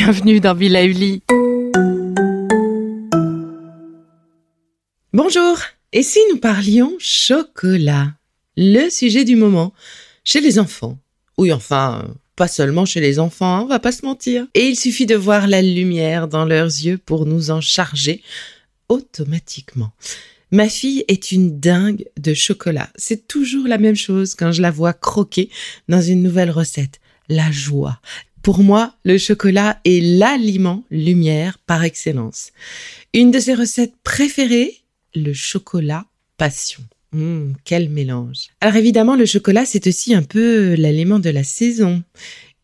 Bienvenue dans Villa Uli. Bonjour. Et si nous parlions chocolat? Le sujet du moment chez les enfants. Oui, enfin, pas seulement chez les enfants, hein, on va pas se mentir. Et il suffit de voir la lumière dans leurs yeux pour nous en charger automatiquement. Ma fille est une dingue de chocolat. C'est toujours la même chose quand je la vois croquer dans une nouvelle recette. La joie. Pour moi, le chocolat est l'aliment lumière par excellence. Une de ses recettes préférées, le chocolat passion. Hum, quel mélange. Alors évidemment, le chocolat, c'est aussi un peu l'aliment de la saison.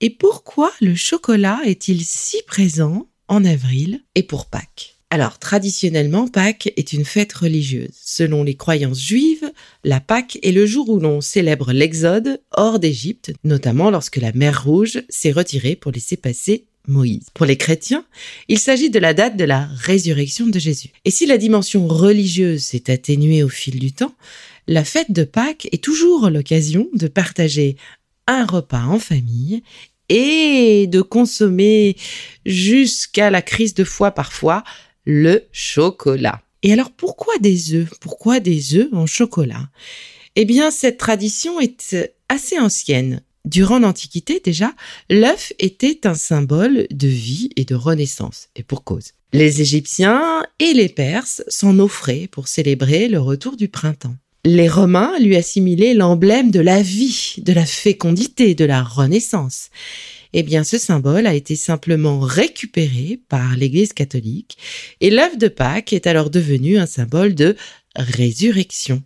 Et pourquoi le chocolat est-il si présent en avril et pour Pâques? Alors, traditionnellement, Pâques est une fête religieuse. Selon les croyances juives, la Pâques est le jour où l'on célèbre l'exode hors d'Égypte, notamment lorsque la mer Rouge s'est retirée pour laisser passer Moïse. Pour les chrétiens, il s'agit de la date de la résurrection de Jésus. Et si la dimension religieuse s'est atténuée au fil du temps, la fête de Pâques est toujours l'occasion de partager un repas en famille et de consommer jusqu'à la crise de foi parfois le chocolat. Et alors pourquoi des œufs? Pourquoi des œufs en chocolat? Eh bien cette tradition est assez ancienne. Durant l'Antiquité déjà, l'œuf était un symbole de vie et de renaissance, et pour cause. Les Égyptiens et les Perses s'en offraient pour célébrer le retour du printemps. Les Romains lui assimilaient l'emblème de la vie, de la fécondité, de la renaissance. Eh bien, ce symbole a été simplement récupéré par l'Église catholique et l'œuf de Pâques est alors devenu un symbole de résurrection.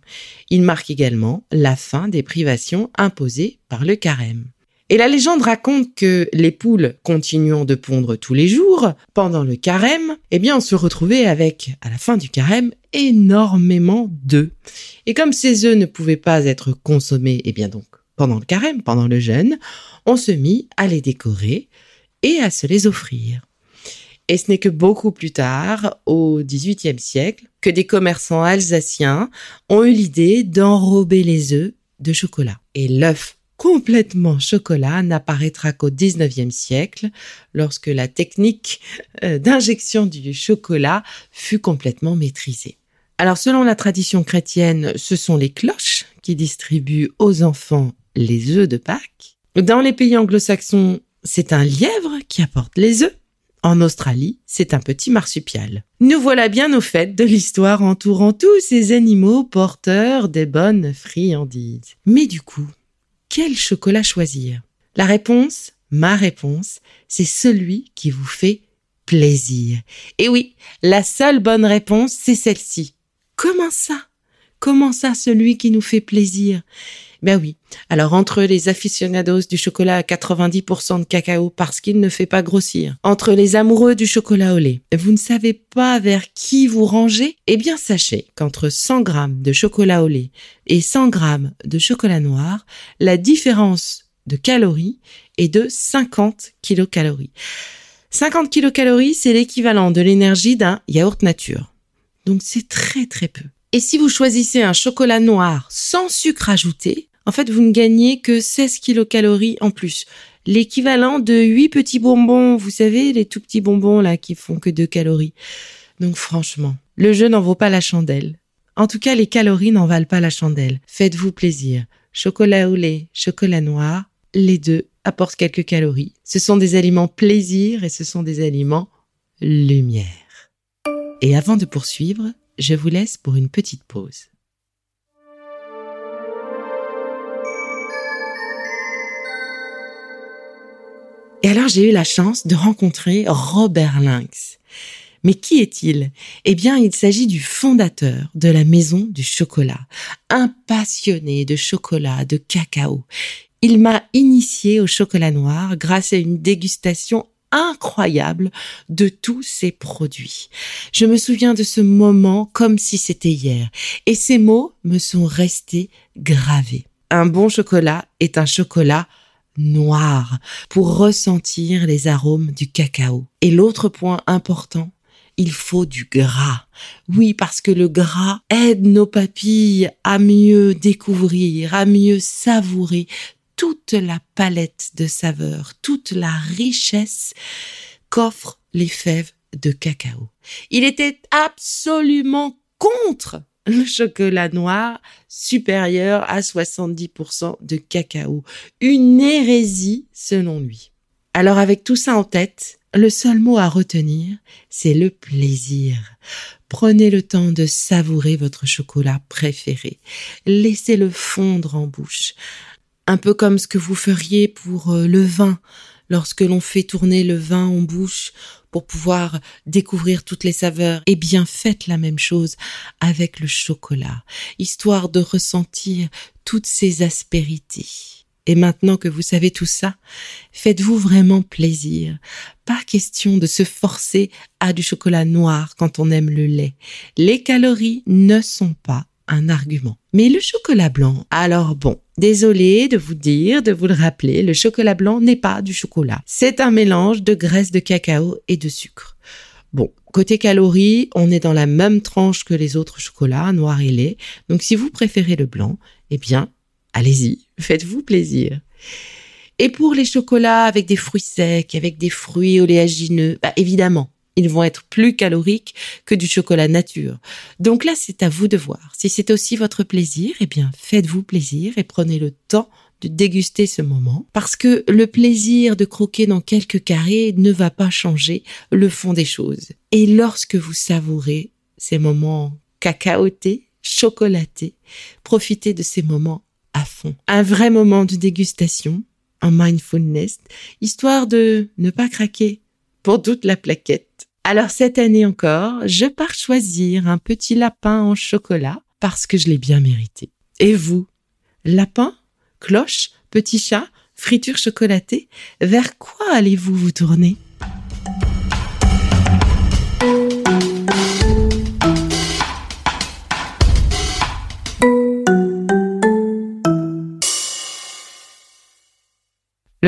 Il marque également la fin des privations imposées par le carême. Et la légende raconte que les poules continuant de pondre tous les jours, pendant le carême, eh bien, on se retrouvait avec, à la fin du carême, énormément d'œufs. Et comme ces œufs ne pouvaient pas être consommés, eh bien donc, pendant le carême, pendant le jeûne, on se mit à les décorer et à se les offrir. Et ce n'est que beaucoup plus tard, au XVIIIe siècle, que des commerçants alsaciens ont eu l'idée d'enrober les œufs de chocolat. Et l'œuf complètement chocolat n'apparaîtra qu'au XIXe siècle, lorsque la technique euh, d'injection du chocolat fut complètement maîtrisée. Alors selon la tradition chrétienne, ce sont les cloches qui distribuent aux enfants les œufs de Pâques. Dans les pays anglo-saxons, c'est un lièvre qui apporte les œufs. En Australie, c'est un petit marsupial. Nous voilà bien au fait de l'histoire entourant tous ces animaux porteurs des bonnes friandises. Mais du coup, quel chocolat choisir? La réponse, ma réponse, c'est celui qui vous fait plaisir. Et oui, la seule bonne réponse, c'est celle-ci. Comment ça? Comment ça, celui qui nous fait plaisir? Ben oui. Alors entre les aficionados du chocolat à 90% de cacao parce qu'il ne fait pas grossir, entre les amoureux du chocolat au lait, vous ne savez pas vers qui vous ranger Eh bien sachez qu'entre 100 grammes de chocolat au lait et 100 grammes de chocolat noir, la différence de calories est de 50 kilocalories. 50 kilocalories, c'est l'équivalent de l'énergie d'un yaourt nature. Donc c'est très très peu. Et si vous choisissez un chocolat noir sans sucre ajouté, en fait, vous ne gagnez que 16 kilocalories en plus. L'équivalent de 8 petits bonbons, vous savez, les tout petits bonbons là qui font que 2 calories. Donc franchement, le jeu n'en vaut pas la chandelle. En tout cas, les calories n'en valent pas la chandelle. Faites-vous plaisir. Chocolat au lait, chocolat noir, les deux apportent quelques calories. Ce sont des aliments plaisir et ce sont des aliments lumière. Et avant de poursuivre, je vous laisse pour une petite pause. Et alors j'ai eu la chance de rencontrer Robert Lynx. Mais qui est-il? Eh bien, il s'agit du fondateur de la Maison du Chocolat, un passionné de chocolat, de cacao. Il m'a initié au chocolat noir grâce à une dégustation incroyable de tous ses produits. Je me souviens de ce moment comme si c'était hier, et ces mots me sont restés gravés. Un bon chocolat est un chocolat noir pour ressentir les arômes du cacao. Et l'autre point important, il faut du gras. Oui, parce que le gras aide nos papilles à mieux découvrir, à mieux savourer toute la palette de saveurs, toute la richesse qu'offrent les fèves de cacao. Il était absolument contre le chocolat noir supérieur à 70% de cacao. Une hérésie selon lui. Alors avec tout ça en tête, le seul mot à retenir, c'est le plaisir. Prenez le temps de savourer votre chocolat préféré. Laissez-le fondre en bouche. Un peu comme ce que vous feriez pour euh, le vin lorsque l'on fait tourner le vin en bouche pour pouvoir découvrir toutes les saveurs, eh bien faites la même chose avec le chocolat, histoire de ressentir toutes ces aspérités. Et maintenant que vous savez tout ça, faites-vous vraiment plaisir. Pas question de se forcer à du chocolat noir quand on aime le lait. Les calories ne sont pas argument. Mais le chocolat blanc, alors bon, désolé de vous dire, de vous le rappeler, le chocolat blanc n'est pas du chocolat. C'est un mélange de graisse de cacao et de sucre. Bon, côté calories, on est dans la même tranche que les autres chocolats, noir et lait. Donc si vous préférez le blanc, eh bien, allez-y, faites-vous plaisir. Et pour les chocolats avec des fruits secs, avec des fruits oléagineux, bah évidemment, ils vont être plus caloriques que du chocolat nature. Donc là, c'est à vous de voir. Si c'est aussi votre plaisir, eh bien, faites-vous plaisir et prenez le temps de déguster ce moment parce que le plaisir de croquer dans quelques carrés ne va pas changer le fond des choses. Et lorsque vous savourez ces moments cacaotés, chocolatés, profitez de ces moments à fond. Un vrai moment de dégustation, en mindfulness, histoire de ne pas craquer pour toute la plaquette. Alors cette année encore, je pars choisir un petit lapin en chocolat parce que je l'ai bien mérité. Et vous? Lapin? Cloche? Petit chat? Friture chocolatée? Vers quoi allez-vous vous tourner?